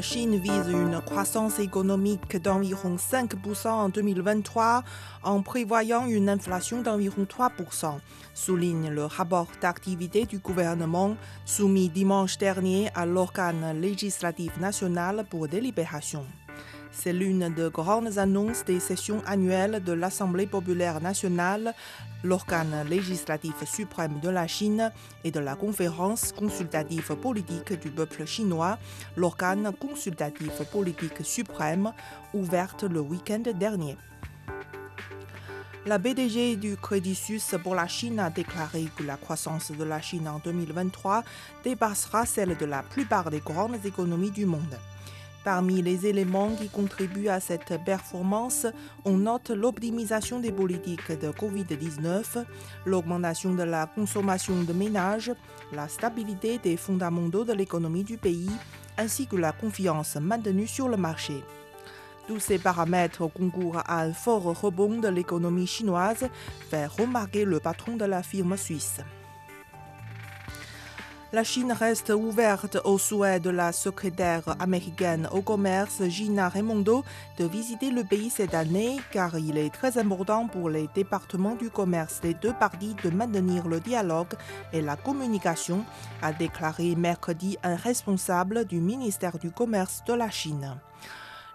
La Chine vise une croissance économique d'environ 5% en 2023 en prévoyant une inflation d'environ 3%, souligne le rapport d'activité du gouvernement soumis dimanche dernier à l'organe législatif national pour délibération. C'est l'une des grandes annonces des sessions annuelles de l'Assemblée populaire nationale, l'organe législatif suprême de la Chine, et de la conférence consultative politique du peuple chinois, l'organe consultatif politique suprême, ouverte le week-end dernier. La BDG du Crédit Suisse pour la Chine a déclaré que la croissance de la Chine en 2023 dépassera celle de la plupart des grandes économies du monde. Parmi les éléments qui contribuent à cette performance, on note l'optimisation des politiques de Covid-19, l'augmentation de la consommation de ménages, la stabilité des fondamentaux de l'économie du pays, ainsi que la confiance maintenue sur le marché. Tous ces paramètres concourent à un fort rebond de l'économie chinoise, fait remarquer le patron de la firme suisse. La Chine reste ouverte au souhait de la secrétaire américaine au commerce Gina Raimondo de visiter le pays cette année car il est très important pour les départements du commerce des deux parties de maintenir le dialogue et la communication, a déclaré mercredi un responsable du ministère du Commerce de la Chine.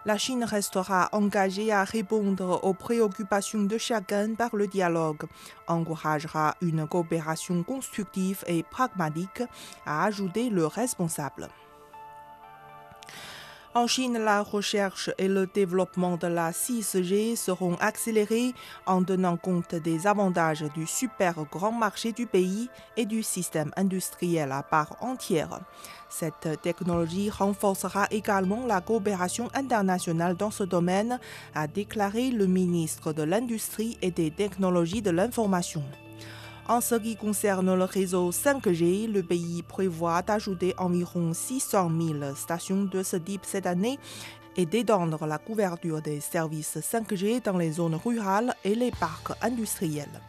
La Chine restera engagée à répondre aux préoccupations de chacun par le dialogue, encouragera une coopération constructive et pragmatique, a ajouté le responsable. En Chine, la recherche et le développement de la 6G seront accélérés en tenant compte des avantages du super grand marché du pays et du système industriel à part entière. Cette technologie renforcera également la coopération internationale dans ce domaine, a déclaré le ministre de l'Industrie et des technologies de l'information. En ce qui concerne le réseau 5G, le pays prévoit d'ajouter environ 600 000 stations de ce type cette année et d'étendre la couverture des services 5G dans les zones rurales et les parcs industriels.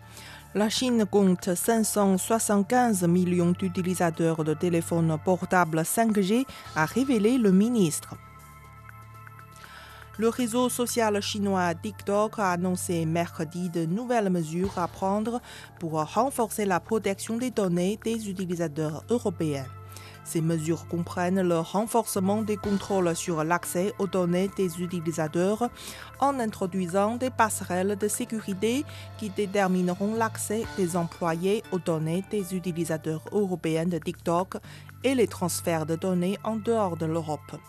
La Chine compte 575 millions d'utilisateurs de téléphones portables 5G, a révélé le ministre. Le réseau social chinois TikTok a annoncé mercredi de nouvelles mesures à prendre pour renforcer la protection des données des utilisateurs européens. Ces mesures comprennent le renforcement des contrôles sur l'accès aux données des utilisateurs en introduisant des passerelles de sécurité qui détermineront l'accès des employés aux données des utilisateurs européens de TikTok et les transferts de données en dehors de l'Europe.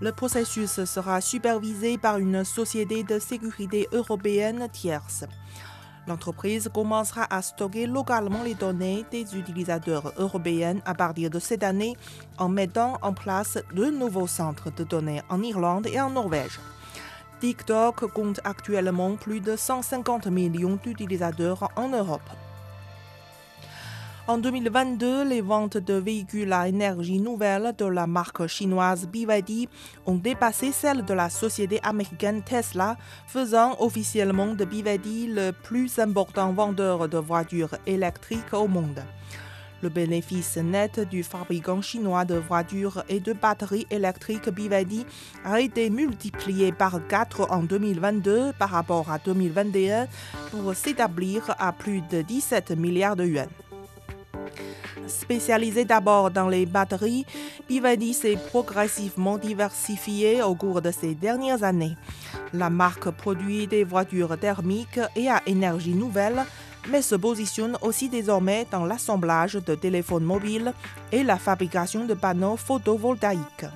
Le processus sera supervisé par une société de sécurité européenne tierce. L'entreprise commencera à stocker localement les données des utilisateurs européens à partir de cette année en mettant en place de nouveaux centres de données en Irlande et en Norvège. TikTok compte actuellement plus de 150 millions d'utilisateurs en Europe. En 2022, les ventes de véhicules à énergie nouvelle de la marque chinoise BYD ont dépassé celles de la société américaine Tesla, faisant officiellement de BYD le plus important vendeur de voitures électriques au monde. Le bénéfice net du fabricant chinois de voitures et de batteries électriques BYD a été multiplié par 4 en 2022 par rapport à 2021 pour s'établir à plus de 17 milliards de yuans. Spécialisé d'abord dans les batteries, BYD s'est progressivement diversifié au cours de ces dernières années. La marque produit des voitures thermiques et à énergie nouvelle, mais se positionne aussi désormais dans l'assemblage de téléphones mobiles et la fabrication de panneaux photovoltaïques.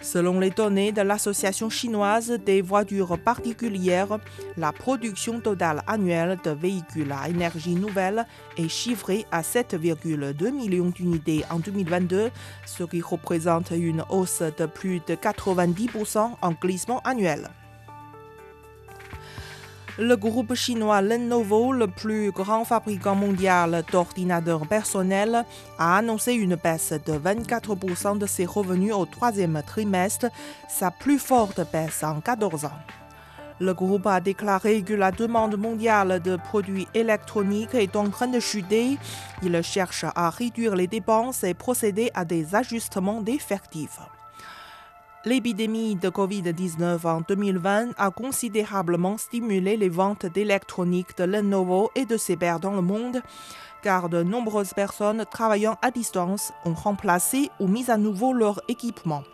Selon les données de l'Association chinoise des voitures particulières, la production totale annuelle de véhicules à énergie nouvelle est chiffrée à 7,2 millions d'unités en 2022, ce qui représente une hausse de plus de 90% en glissement annuel. Le groupe chinois Lenovo, le plus grand fabricant mondial d'ordinateurs personnels, a annoncé une baisse de 24% de ses revenus au troisième trimestre, sa plus forte baisse en 14 ans. Le groupe a déclaré que la demande mondiale de produits électroniques est en train de chuter. Il cherche à réduire les dépenses et procéder à des ajustements d'effectifs. L'épidémie de Covid-19 en 2020 a considérablement stimulé les ventes d'électronique de Lenovo et de pairs dans le monde, car de nombreuses personnes travaillant à distance ont remplacé ou mis à nouveau leur équipement.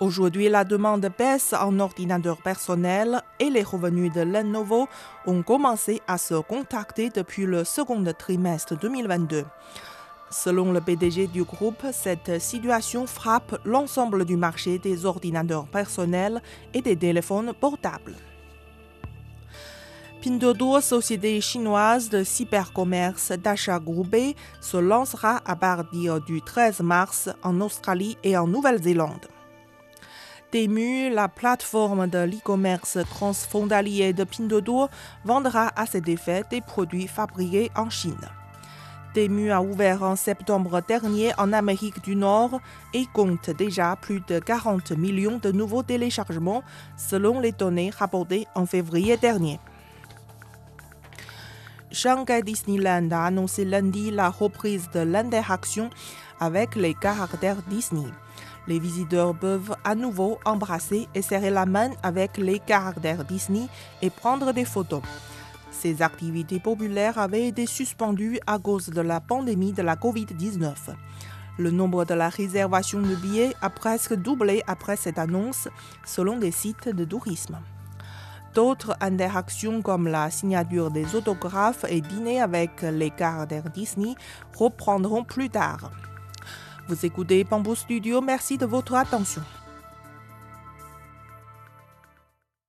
Aujourd'hui, la demande baisse en ordinateurs personnels et les revenus de Lenovo ont commencé à se contacter depuis le second trimestre 2022. Selon le PDG du groupe, cette situation frappe l'ensemble du marché des ordinateurs personnels et des téléphones portables. Pinduoduo, société chinoise de cybercommerce d'achat groupé, se lancera à partir du 13 mars en Australie et en Nouvelle-Zélande. Temu, la plateforme de l'e-commerce transfrontalier de Pinduoduo, vendra à cet effet des produits fabriqués en Chine. Temu a ouvert en septembre dernier en Amérique du Nord et compte déjà plus de 40 millions de nouveaux téléchargements selon les données rapportées en février dernier. Shanghai Disneyland a annoncé lundi la reprise de l'interaction avec les caractères Disney. Les visiteurs peuvent à nouveau embrasser et serrer la main avec les caractères Disney et prendre des photos. Ces activités populaires avaient été suspendues à cause de la pandémie de la COVID-19. Le nombre de la réservation de billets a presque doublé après cette annonce, selon des sites de tourisme. D'autres interactions comme la signature des autographes et dîner avec les caractères Disney reprendront plus tard. Vous écoutez Bamboo Studio, merci de votre attention.